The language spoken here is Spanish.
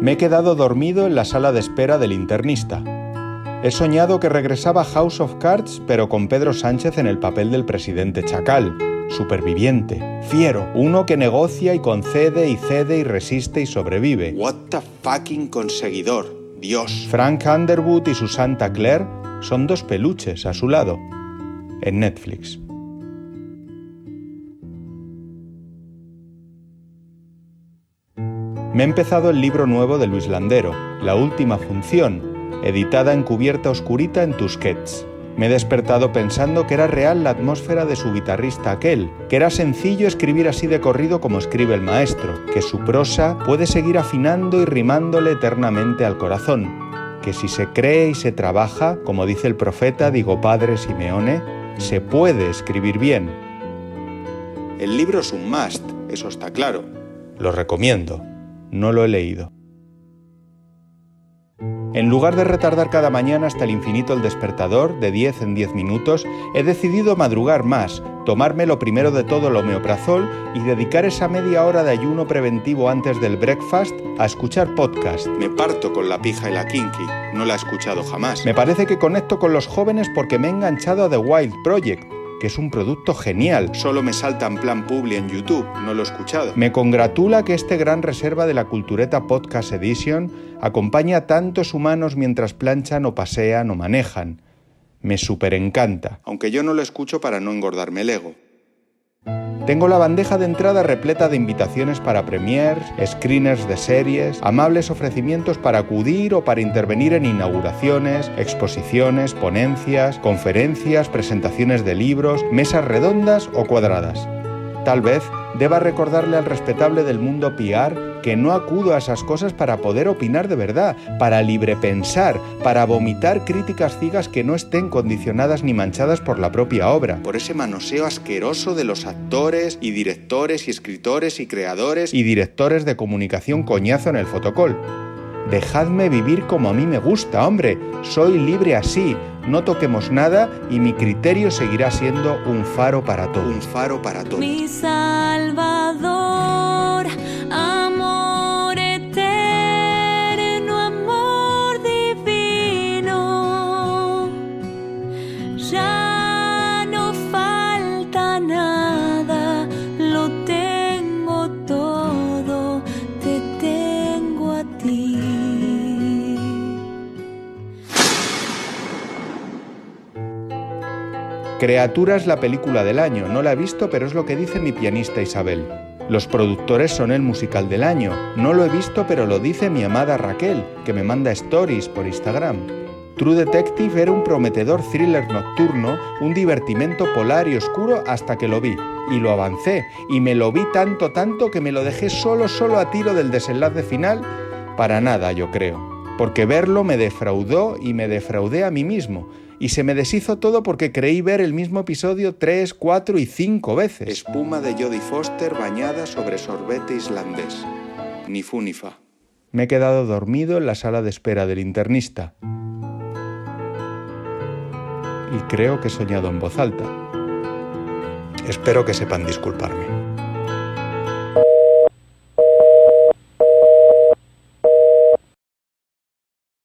Me he quedado dormido en la sala de espera del internista. He soñado que regresaba House of Cards, pero con Pedro Sánchez en el papel del presidente Chacal, superviviente, fiero, uno que negocia y concede y cede y resiste y sobrevive. What the fucking conseguidor, Dios. Frank Underwood y su Santa Claire son dos peluches a su lado, en Netflix. Me he empezado el libro nuevo de Luis Landero, La Última Función, editada en cubierta oscurita en Tusquets. Me he despertado pensando que era real la atmósfera de su guitarrista aquel, que era sencillo escribir así de corrido como escribe el maestro, que su prosa puede seguir afinando y rimándole eternamente al corazón, que si se cree y se trabaja, como dice el profeta digo Padre Simeone, se puede escribir bien. El libro es un must, eso está claro. Lo recomiendo. No lo he leído. En lugar de retardar cada mañana hasta el infinito el despertador, de 10 en 10 minutos, he decidido madrugar más, tomarme lo primero de todo el homeoprazol y dedicar esa media hora de ayuno preventivo antes del breakfast a escuchar podcast. Me parto con la pija y la kinky, no la he escuchado jamás. Me parece que conecto con los jóvenes porque me he enganchado a The Wild Project, que es un producto genial. Solo me salta en plan publi en YouTube, no lo he escuchado. Me congratula que este gran reserva de la Cultureta Podcast Edition acompañe a tantos humanos mientras planchan o pasean o manejan. Me super encanta. Aunque yo no lo escucho para no engordarme el ego. Tengo la bandeja de entrada repleta de invitaciones para premiers, screeners de series, amables ofrecimientos para acudir o para intervenir en inauguraciones, exposiciones, ponencias, conferencias, presentaciones de libros, mesas redondas o cuadradas. Tal vez deba recordarle al respetable del mundo PR que no acudo a esas cosas para poder opinar de verdad, para librepensar, para vomitar críticas ciegas que no estén condicionadas ni manchadas por la propia obra. Por ese manoseo asqueroso de los actores y directores y escritores y creadores y directores de comunicación coñazo en el fotocol. Dejadme vivir como a mí me gusta, hombre. Soy libre así. No toquemos nada y mi criterio seguirá siendo un faro para todos. Un faro para todos. Criatura es la película del año, no la he visto, pero es lo que dice mi pianista Isabel. Los productores son el musical del año, no lo he visto, pero lo dice mi amada Raquel, que me manda stories por Instagram. True Detective era un prometedor thriller nocturno, un divertimento polar y oscuro hasta que lo vi. Y lo avancé, y me lo vi tanto, tanto que me lo dejé solo, solo a tiro del desenlace final, para nada, yo creo. Porque verlo me defraudó y me defraudé a mí mismo. Y se me deshizo todo porque creí ver el mismo episodio tres, cuatro y cinco veces. Espuma de Jodie Foster bañada sobre sorbete islandés. Ni fu ni fa. Me he quedado dormido en la sala de espera del internista. Y creo que he soñado en voz alta. Espero que sepan disculparme.